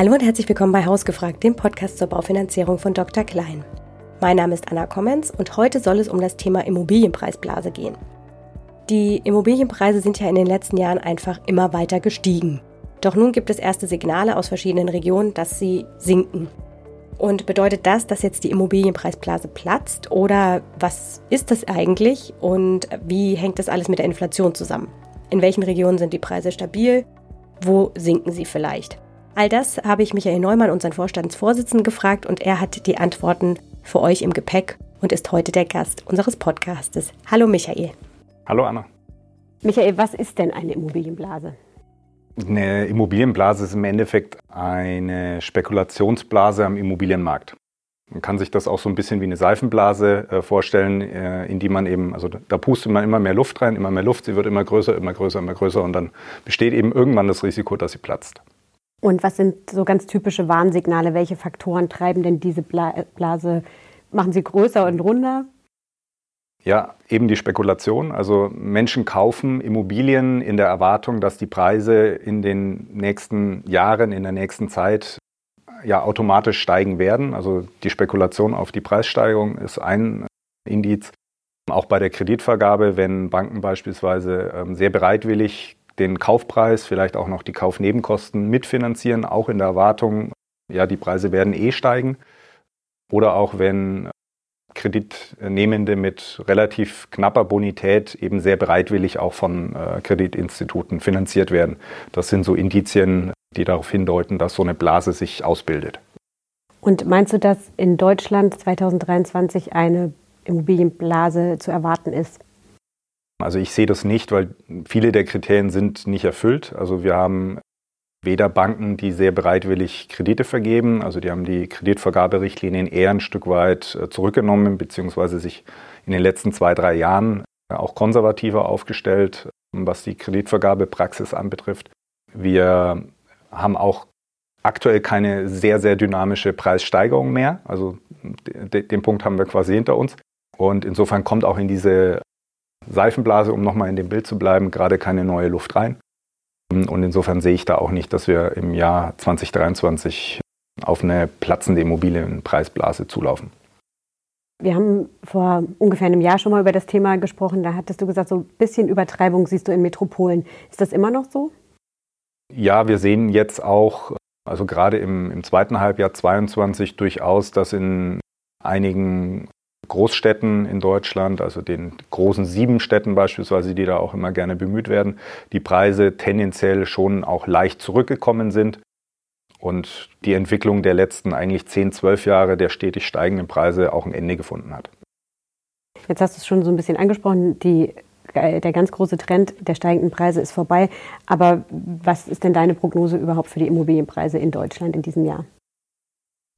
Hallo und herzlich willkommen bei Hausgefragt, dem Podcast zur Baufinanzierung von Dr. Klein. Mein Name ist Anna Kommens und heute soll es um das Thema Immobilienpreisblase gehen. Die Immobilienpreise sind ja in den letzten Jahren einfach immer weiter gestiegen. Doch nun gibt es erste Signale aus verschiedenen Regionen, dass sie sinken. Und bedeutet das, dass jetzt die Immobilienpreisblase platzt oder was ist das eigentlich und wie hängt das alles mit der Inflation zusammen? In welchen Regionen sind die Preise stabil? Wo sinken sie vielleicht? All das habe ich Michael Neumann, unseren Vorstandsvorsitzenden, gefragt und er hat die Antworten für euch im Gepäck und ist heute der Gast unseres Podcastes. Hallo Michael. Hallo Anna. Michael, was ist denn eine Immobilienblase? Eine Immobilienblase ist im Endeffekt eine Spekulationsblase am Immobilienmarkt. Man kann sich das auch so ein bisschen wie eine Seifenblase äh, vorstellen, äh, in die man eben, also da pustet man immer mehr Luft rein, immer mehr Luft, sie wird immer größer, immer größer, immer größer und dann besteht eben irgendwann das Risiko, dass sie platzt. Und was sind so ganz typische Warnsignale? Welche Faktoren treiben denn diese Blase? Machen sie größer und runder? Ja, eben die Spekulation. Also Menschen kaufen Immobilien in der Erwartung, dass die Preise in den nächsten Jahren, in der nächsten Zeit ja automatisch steigen werden. Also die Spekulation auf die Preissteigerung ist ein Indiz. Auch bei der Kreditvergabe, wenn Banken beispielsweise ähm, sehr bereitwillig den Kaufpreis, vielleicht auch noch die Kaufnebenkosten mitfinanzieren, auch in der Erwartung, ja, die Preise werden eh steigen. Oder auch wenn Kreditnehmende mit relativ knapper Bonität eben sehr bereitwillig auch von äh, Kreditinstituten finanziert werden. Das sind so Indizien, die darauf hindeuten, dass so eine Blase sich ausbildet. Und meinst du, dass in Deutschland 2023 eine Immobilienblase zu erwarten ist? Also ich sehe das nicht, weil viele der Kriterien sind nicht erfüllt. Also wir haben weder Banken, die sehr bereitwillig Kredite vergeben, also die haben die Kreditvergaberichtlinien eher ein Stück weit äh, zurückgenommen, beziehungsweise sich in den letzten zwei, drei Jahren äh, auch konservativer aufgestellt, was die Kreditvergabepraxis anbetrifft. Wir haben auch aktuell keine sehr, sehr dynamische Preissteigerung mehr. Also den Punkt haben wir quasi hinter uns. Und insofern kommt auch in diese Seifenblase, um nochmal in dem Bild zu bleiben, gerade keine neue Luft rein. Und insofern sehe ich da auch nicht, dass wir im Jahr 2023 auf eine platzende Immobilienpreisblase zulaufen. Wir haben vor ungefähr einem Jahr schon mal über das Thema gesprochen. Da hattest du gesagt, so ein bisschen Übertreibung siehst du in Metropolen. Ist das immer noch so? Ja, wir sehen jetzt auch, also gerade im, im zweiten Halbjahr 2022 durchaus, dass in einigen Großstädten in Deutschland, also den großen sieben Städten beispielsweise, die da auch immer gerne bemüht werden, die Preise tendenziell schon auch leicht zurückgekommen sind und die Entwicklung der letzten eigentlich 10, 12 Jahre der stetig steigenden Preise auch ein Ende gefunden hat. Jetzt hast du es schon so ein bisschen angesprochen, die, äh, der ganz große Trend der steigenden Preise ist vorbei. Aber was ist denn deine Prognose überhaupt für die Immobilienpreise in Deutschland in diesem Jahr?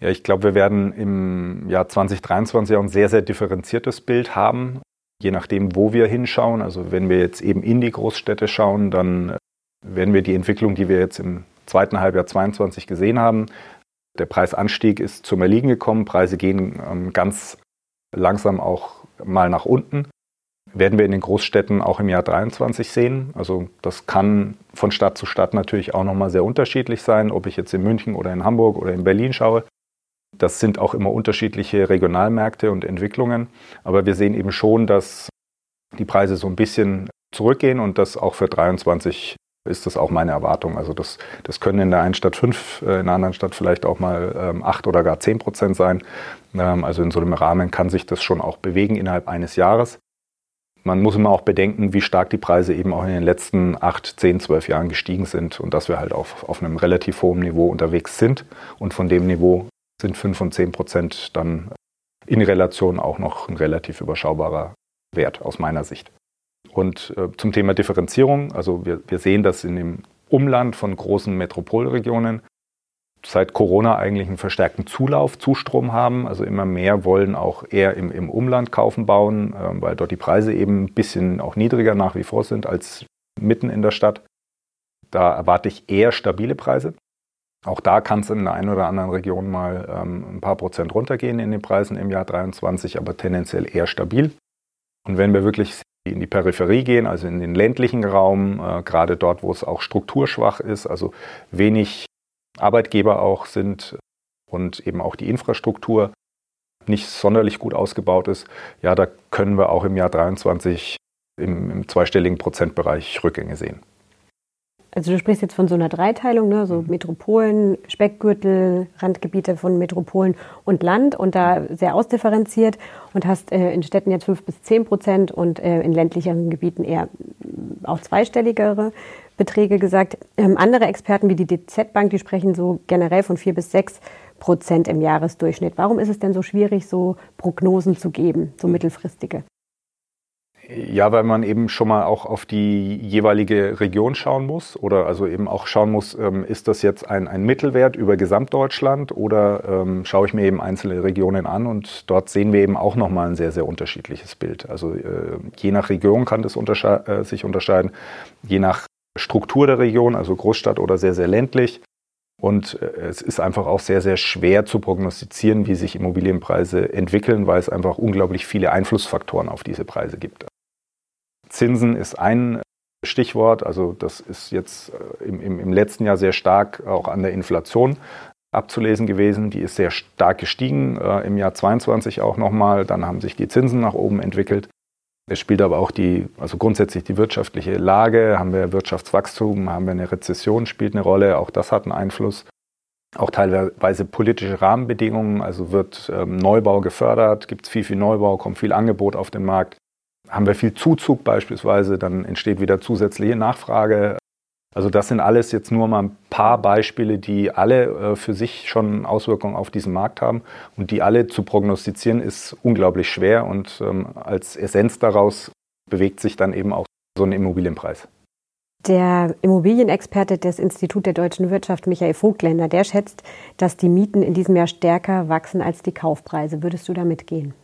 Ja, ich glaube, wir werden im Jahr 2023 auch ein sehr, sehr differenziertes Bild haben, je nachdem, wo wir hinschauen. Also wenn wir jetzt eben in die Großstädte schauen, dann werden wir die Entwicklung, die wir jetzt im zweiten Halbjahr 2022 gesehen haben, der Preisanstieg ist zum Erliegen gekommen, Preise gehen ähm, ganz langsam auch mal nach unten. Werden wir in den Großstädten auch im Jahr 2023 sehen. Also das kann von Stadt zu Stadt natürlich auch nochmal sehr unterschiedlich sein, ob ich jetzt in München oder in Hamburg oder in Berlin schaue. Das sind auch immer unterschiedliche Regionalmärkte und Entwicklungen. Aber wir sehen eben schon, dass die Preise so ein bisschen zurückgehen und das auch für 23 ist das auch meine Erwartung. Also das, das können in der einen Stadt fünf, äh, in der anderen Stadt vielleicht auch mal ähm, acht oder gar zehn Prozent sein. Ähm, also in so einem Rahmen kann sich das schon auch bewegen innerhalb eines Jahres. Man muss immer auch bedenken, wie stark die Preise eben auch in den letzten acht, zehn, zwölf Jahren gestiegen sind und dass wir halt auf, auf einem relativ hohen Niveau unterwegs sind und von dem Niveau sind 5 und 10 Prozent dann in Relation auch noch ein relativ überschaubarer Wert aus meiner Sicht. Und äh, zum Thema Differenzierung, also wir, wir sehen, dass in dem Umland von großen Metropolregionen seit Corona eigentlich einen verstärkten Zulauf, Zustrom haben. Also immer mehr wollen auch eher im, im Umland kaufen, bauen, äh, weil dort die Preise eben ein bisschen auch niedriger nach wie vor sind als mitten in der Stadt. Da erwarte ich eher stabile Preise. Auch da kann es in der einen oder anderen Region mal ähm, ein paar Prozent runtergehen in den Preisen im Jahr 23, aber tendenziell eher stabil. Und wenn wir wirklich in die Peripherie gehen, also in den ländlichen Raum, äh, gerade dort, wo es auch strukturschwach ist, also wenig Arbeitgeber auch sind und eben auch die Infrastruktur nicht sonderlich gut ausgebaut ist, ja, da können wir auch im Jahr 23 im, im zweistelligen Prozentbereich Rückgänge sehen. Also du sprichst jetzt von so einer Dreiteilung, ne? so Metropolen, Speckgürtel, Randgebiete von Metropolen und Land und da sehr ausdifferenziert und hast äh, in Städten jetzt fünf bis zehn Prozent und äh, in ländlicheren Gebieten eher auch zweistelligere Beträge gesagt. Ähm, andere Experten wie die DZ Bank, die sprechen so generell von vier bis sechs Prozent im Jahresdurchschnitt. Warum ist es denn so schwierig, so Prognosen zu geben, so mittelfristige? Ja, weil man eben schon mal auch auf die jeweilige Region schauen muss oder also eben auch schauen muss, ähm, ist das jetzt ein, ein Mittelwert über Gesamtdeutschland oder ähm, schaue ich mir eben einzelne Regionen an und dort sehen wir eben auch nochmal ein sehr, sehr unterschiedliches Bild. Also äh, je nach Region kann das untersche äh, sich unterscheiden, je nach Struktur der Region, also Großstadt oder sehr, sehr ländlich. Und äh, es ist einfach auch sehr, sehr schwer zu prognostizieren, wie sich Immobilienpreise entwickeln, weil es einfach unglaublich viele Einflussfaktoren auf diese Preise gibt. Zinsen ist ein Stichwort. Also das ist jetzt äh, im, im, im letzten Jahr sehr stark auch an der Inflation abzulesen gewesen. Die ist sehr stark gestiegen, äh, im Jahr 22 auch nochmal. Dann haben sich die Zinsen nach oben entwickelt. Es spielt aber auch die, also grundsätzlich die wirtschaftliche Lage. Haben wir Wirtschaftswachstum, haben wir eine Rezession, spielt eine Rolle. Auch das hat einen Einfluss. Auch teilweise politische Rahmenbedingungen, also wird ähm, Neubau gefördert, gibt es viel, viel Neubau, kommt viel Angebot auf den Markt haben wir viel Zuzug beispielsweise, dann entsteht wieder zusätzliche Nachfrage. Also das sind alles jetzt nur mal ein paar Beispiele, die alle äh, für sich schon Auswirkungen auf diesen Markt haben und die alle zu prognostizieren ist unglaublich schwer und ähm, als Essenz daraus bewegt sich dann eben auch so ein Immobilienpreis. Der Immobilienexperte des Institut der deutschen Wirtschaft, Michael Vogtländer, der schätzt, dass die Mieten in diesem Jahr stärker wachsen als die Kaufpreise. Würdest du da mitgehen?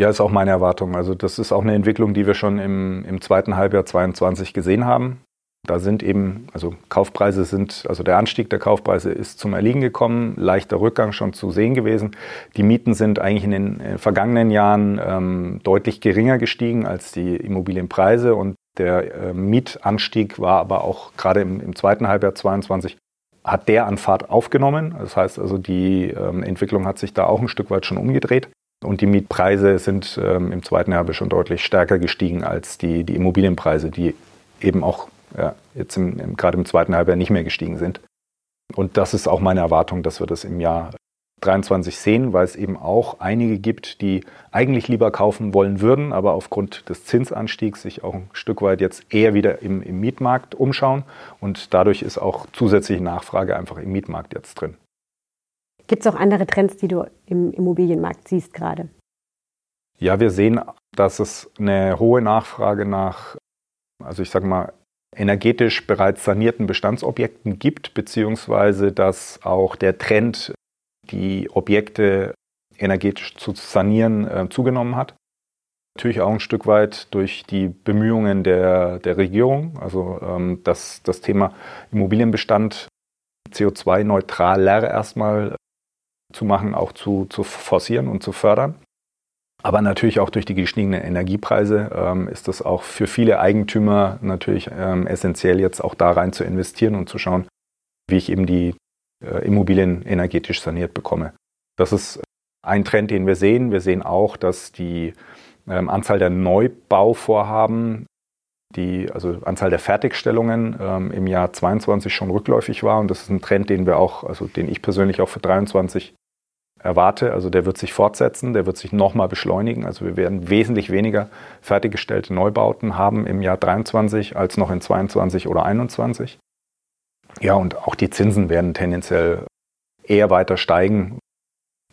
Ja, ist auch meine Erwartung. Also das ist auch eine Entwicklung, die wir schon im, im zweiten Halbjahr 22 gesehen haben. Da sind eben, also Kaufpreise sind, also der Anstieg der Kaufpreise ist zum Erliegen gekommen, leichter Rückgang schon zu sehen gewesen. Die Mieten sind eigentlich in den vergangenen Jahren ähm, deutlich geringer gestiegen als die Immobilienpreise und der äh, Mietanstieg war aber auch gerade im, im, zweiten Halbjahr 22 hat der an Fahrt aufgenommen. Das heißt also, die ähm, Entwicklung hat sich da auch ein Stück weit schon umgedreht. Und die Mietpreise sind ähm, im zweiten Jahr schon deutlich stärker gestiegen als die, die Immobilienpreise, die eben auch ja, jetzt im, im, gerade im zweiten Halbjahr nicht mehr gestiegen sind. Und das ist auch meine Erwartung, dass wir das im Jahr 23 sehen, weil es eben auch einige gibt, die eigentlich lieber kaufen wollen würden, aber aufgrund des Zinsanstiegs sich auch ein Stück weit jetzt eher wieder im, im Mietmarkt umschauen. Und dadurch ist auch zusätzliche Nachfrage einfach im Mietmarkt jetzt drin. Gibt es auch andere Trends, die du im Immobilienmarkt siehst gerade? Ja, wir sehen, dass es eine hohe Nachfrage nach, also ich sage mal, energetisch bereits sanierten Bestandsobjekten gibt, beziehungsweise dass auch der Trend, die Objekte energetisch zu sanieren, äh, zugenommen hat. Natürlich auch ein Stück weit durch die Bemühungen der, der Regierung, also ähm, dass das Thema Immobilienbestand CO2-neutraler erstmal zu machen, auch zu, zu forcieren und zu fördern. Aber natürlich auch durch die gestiegenen Energiepreise ähm, ist das auch für viele Eigentümer natürlich ähm, essentiell, jetzt auch da rein zu investieren und zu schauen, wie ich eben die äh, Immobilien energetisch saniert bekomme. Das ist ein Trend, den wir sehen. Wir sehen auch, dass die ähm, Anzahl der Neubauvorhaben, die also Anzahl der Fertigstellungen ähm, im Jahr 22 schon rückläufig war. Und das ist ein Trend, den wir auch, also den ich persönlich auch für 23 erwarte. Also der wird sich fortsetzen, der wird sich nochmal beschleunigen. Also wir werden wesentlich weniger fertiggestellte Neubauten haben im Jahr 23 als noch in 22 oder 21. Ja, und auch die Zinsen werden tendenziell eher weiter steigen,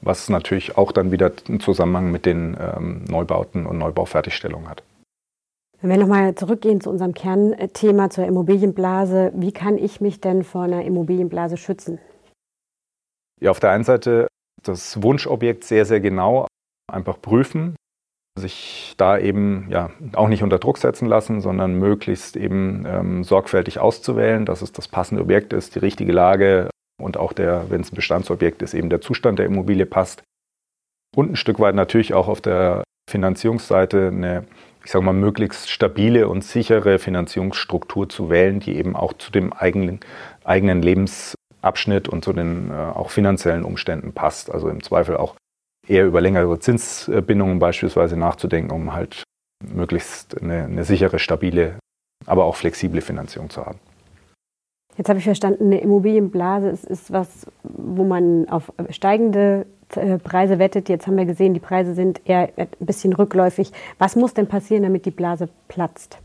was natürlich auch dann wieder einen Zusammenhang mit den ähm, Neubauten und Neubaufertigstellungen hat. Wenn wir nochmal zurückgehen zu unserem Kernthema, zur Immobilienblase, wie kann ich mich denn vor einer Immobilienblase schützen? Ja, auf der einen Seite das Wunschobjekt sehr, sehr genau einfach prüfen, sich da eben ja auch nicht unter Druck setzen lassen, sondern möglichst eben ähm, sorgfältig auszuwählen, dass es das passende Objekt ist, die richtige Lage und auch der, wenn es ein Bestandsobjekt ist, eben der Zustand der Immobilie passt. Und ein Stück weit natürlich auch auf der Finanzierungsseite eine, ich sage mal, möglichst stabile und sichere Finanzierungsstruktur zu wählen, die eben auch zu dem eigenen, eigenen Lebens Abschnitt und zu den äh, auch finanziellen Umständen passt. Also im Zweifel auch eher über längere Zinsbindungen beispielsweise nachzudenken, um halt möglichst eine, eine sichere, stabile, aber auch flexible Finanzierung zu haben. Jetzt habe ich verstanden, eine Immobilienblase ist, ist was, wo man auf steigende Preise wettet. Jetzt haben wir gesehen, die Preise sind eher ein bisschen rückläufig. Was muss denn passieren, damit die Blase platzt?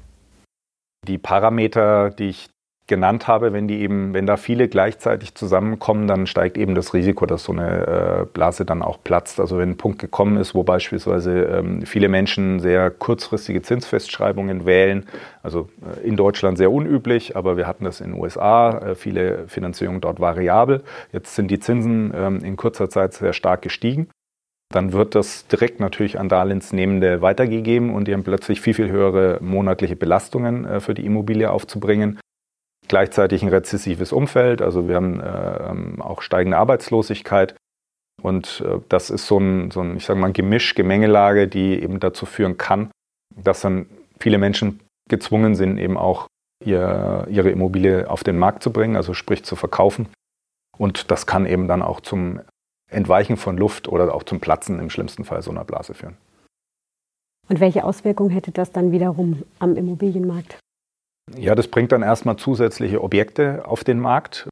Die Parameter, die ich genannt habe, wenn die eben, wenn da viele gleichzeitig zusammenkommen, dann steigt eben das Risiko, dass so eine äh, Blase dann auch platzt. Also wenn ein Punkt gekommen ist, wo beispielsweise ähm, viele Menschen sehr kurzfristige Zinsfestschreibungen wählen, also äh, in Deutschland sehr unüblich, aber wir hatten das in den USA, äh, viele Finanzierungen dort variabel. Jetzt sind die Zinsen ähm, in kurzer Zeit sehr stark gestiegen dann wird das direkt natürlich an Darlehensnehmende weitergegeben und die haben plötzlich viel, viel höhere monatliche Belastungen für die Immobilie aufzubringen gleichzeitig ein rezessives Umfeld. Also wir haben äh, auch steigende Arbeitslosigkeit. Und äh, das ist so ein, so ein, ich sage mal, Gemisch, Gemengelage, die eben dazu führen kann, dass dann viele Menschen gezwungen sind, eben auch ihr, ihre Immobilie auf den Markt zu bringen, also sprich zu verkaufen. Und das kann eben dann auch zum Entweichen von Luft oder auch zum Platzen im schlimmsten Fall so einer Blase führen. Und welche Auswirkungen hätte das dann wiederum am Immobilienmarkt? Ja, das bringt dann erstmal zusätzliche Objekte auf den Markt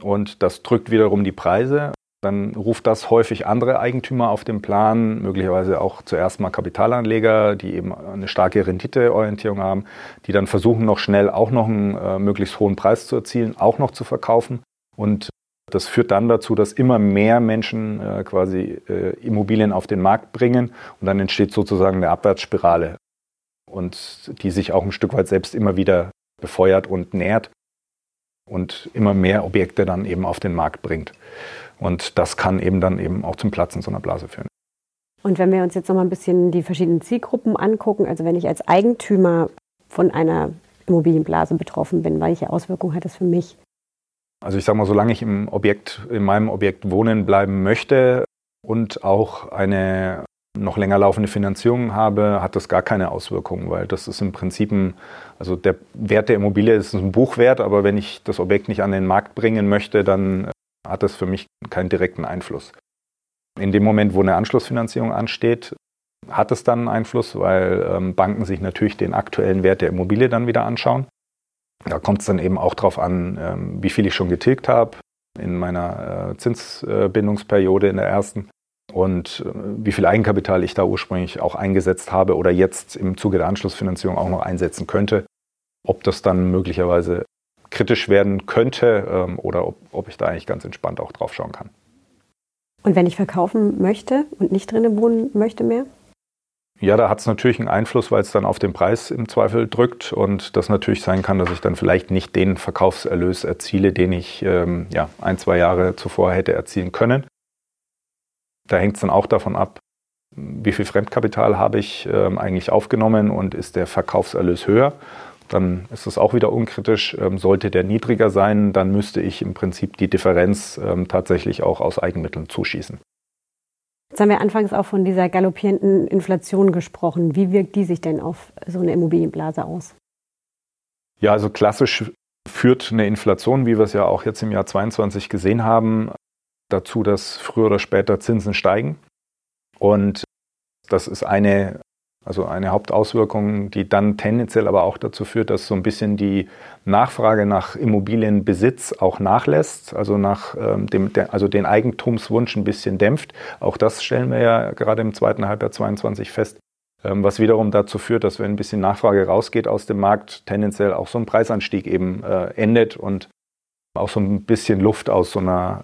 und das drückt wiederum die Preise. Dann ruft das häufig andere Eigentümer auf den Plan, möglicherweise auch zuerst mal Kapitalanleger, die eben eine starke Renditeorientierung haben, die dann versuchen, noch schnell auch noch einen äh, möglichst hohen Preis zu erzielen, auch noch zu verkaufen. Und das führt dann dazu, dass immer mehr Menschen äh, quasi äh, Immobilien auf den Markt bringen und dann entsteht sozusagen eine Abwärtsspirale und die sich auch ein Stück weit selbst immer wieder befeuert und nährt und immer mehr Objekte dann eben auf den Markt bringt. Und das kann eben dann eben auch zum Platzen so einer Blase führen. Und wenn wir uns jetzt noch mal ein bisschen die verschiedenen Zielgruppen angucken, also wenn ich als Eigentümer von einer Immobilienblase betroffen bin, welche Auswirkungen hat das für mich? Also ich sage mal, solange ich im Objekt, in meinem Objekt wohnen bleiben möchte und auch eine noch länger laufende Finanzierung habe, hat das gar keine Auswirkungen, weil das ist im Prinzip ein, also der Wert der Immobilie ist ein Buchwert, aber wenn ich das Objekt nicht an den Markt bringen möchte, dann hat das für mich keinen direkten Einfluss. In dem Moment, wo eine Anschlussfinanzierung ansteht, hat es dann einen Einfluss, weil ähm, Banken sich natürlich den aktuellen Wert der Immobilie dann wieder anschauen. Da kommt es dann eben auch darauf an, ähm, wie viel ich schon getilgt habe in meiner äh, Zinsbindungsperiode in der ersten und äh, wie viel Eigenkapital ich da ursprünglich auch eingesetzt habe oder jetzt im Zuge der Anschlussfinanzierung auch noch einsetzen könnte, ob das dann möglicherweise kritisch werden könnte ähm, oder ob, ob ich da eigentlich ganz entspannt auch drauf schauen kann. Und wenn ich verkaufen möchte und nicht drinnen wohnen möchte mehr? Ja, da hat es natürlich einen Einfluss, weil es dann auf den Preis im Zweifel drückt und das natürlich sein kann, dass ich dann vielleicht nicht den Verkaufserlös erziele, den ich ähm, ja, ein, zwei Jahre zuvor hätte erzielen können. Da hängt es dann auch davon ab, wie viel Fremdkapital habe ich ähm, eigentlich aufgenommen und ist der Verkaufserlös höher. Dann ist es auch wieder unkritisch. Ähm, sollte der niedriger sein, dann müsste ich im Prinzip die Differenz ähm, tatsächlich auch aus Eigenmitteln zuschießen. Jetzt haben wir anfangs auch von dieser galoppierenden Inflation gesprochen. Wie wirkt die sich denn auf so eine Immobilienblase aus? Ja, also klassisch führt eine Inflation, wie wir es ja auch jetzt im Jahr 2022 gesehen haben, dazu, dass früher oder später Zinsen steigen. Und das ist eine, also eine Hauptauswirkung, die dann tendenziell aber auch dazu führt, dass so ein bisschen die Nachfrage nach Immobilienbesitz auch nachlässt, also nach ähm, dem, also den Eigentumswunsch ein bisschen dämpft. Auch das stellen wir ja gerade im zweiten Halbjahr 22 fest, ähm, was wiederum dazu führt, dass wenn ein bisschen Nachfrage rausgeht aus dem Markt, tendenziell auch so ein Preisanstieg eben äh, endet und auch so ein bisschen Luft aus so einer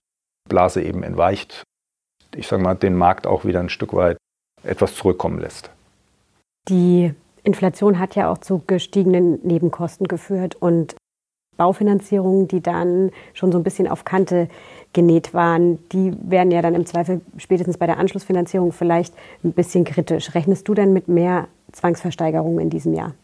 Blase eben entweicht, ich sage mal, den Markt auch wieder ein Stück weit etwas zurückkommen lässt. Die Inflation hat ja auch zu gestiegenen Nebenkosten geführt und Baufinanzierungen, die dann schon so ein bisschen auf Kante genäht waren, die werden ja dann im Zweifel spätestens bei der Anschlussfinanzierung vielleicht ein bisschen kritisch. Rechnest du denn mit mehr Zwangsversteigerungen in diesem Jahr?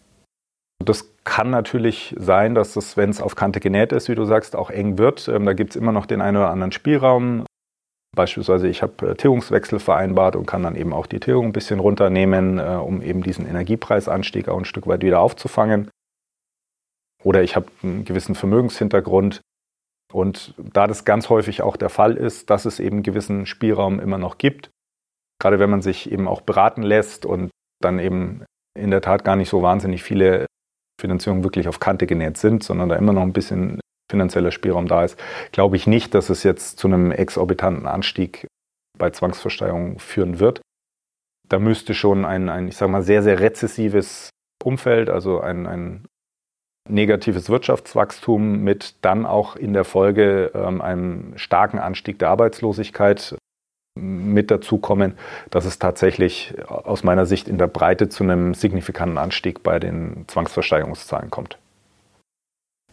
Das kann natürlich sein, dass es, wenn es auf Kante genäht ist, wie du sagst, auch eng wird. Ähm, da gibt es immer noch den einen oder anderen Spielraum. Beispielsweise, ich habe äh, Tilgungswechsel vereinbart und kann dann eben auch die Tilgung ein bisschen runternehmen, äh, um eben diesen Energiepreisanstieg auch ein Stück weit wieder aufzufangen. Oder ich habe einen gewissen Vermögenshintergrund. Und da das ganz häufig auch der Fall ist, dass es eben gewissen Spielraum immer noch gibt, gerade wenn man sich eben auch beraten lässt und dann eben in der Tat gar nicht so wahnsinnig viele Finanzierungen wirklich auf Kante genäht sind, sondern da immer noch ein bisschen finanzieller Spielraum da ist, glaube ich nicht, dass es jetzt zu einem exorbitanten Anstieg bei Zwangsversteigerung führen wird. Da müsste schon ein, ein ich sage mal, sehr, sehr rezessives Umfeld, also ein, ein negatives Wirtschaftswachstum mit dann auch in der Folge ähm, einem starken Anstieg der Arbeitslosigkeit mit dazu kommen, dass es tatsächlich aus meiner Sicht in der Breite zu einem signifikanten Anstieg bei den Zwangsversteigerungszahlen kommt.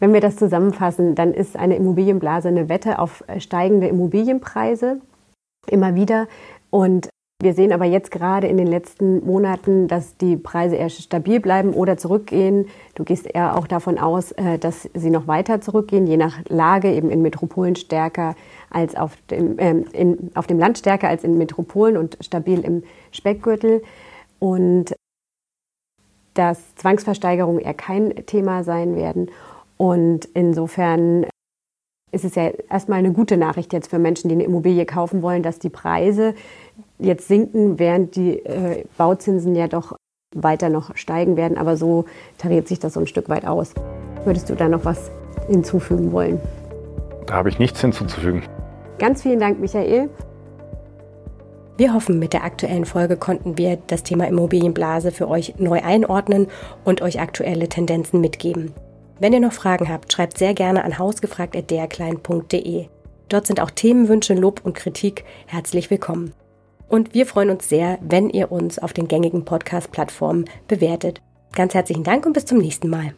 Wenn wir das zusammenfassen, dann ist eine Immobilienblase eine Wette auf steigende Immobilienpreise immer wieder. Und wir sehen aber jetzt gerade in den letzten Monaten, dass die Preise eher stabil bleiben oder zurückgehen. Du gehst eher auch davon aus, äh, dass sie noch weiter zurückgehen, je nach Lage, eben in Metropolen stärker als auf dem, äh, in, auf dem Land stärker als in Metropolen und stabil im Speckgürtel. Und dass Zwangsversteigerungen eher kein Thema sein werden. Und insofern ist es ja erstmal eine gute Nachricht jetzt für Menschen, die eine Immobilie kaufen wollen, dass die Preise jetzt sinken, während die äh, Bauzinsen ja doch weiter noch steigen werden. Aber so tariert sich das so ein Stück weit aus. Würdest du da noch was hinzufügen wollen? Da habe ich nichts hinzuzufügen. Ganz vielen Dank, Michael. Wir hoffen, mit der aktuellen Folge konnten wir das Thema Immobilienblase für euch neu einordnen und euch aktuelle Tendenzen mitgeben. Wenn ihr noch Fragen habt, schreibt sehr gerne an hausgefragt.derklein.de. Dort sind auch Themenwünsche, Lob und Kritik herzlich willkommen. Und wir freuen uns sehr, wenn ihr uns auf den gängigen Podcast-Plattformen bewertet. Ganz herzlichen Dank und bis zum nächsten Mal.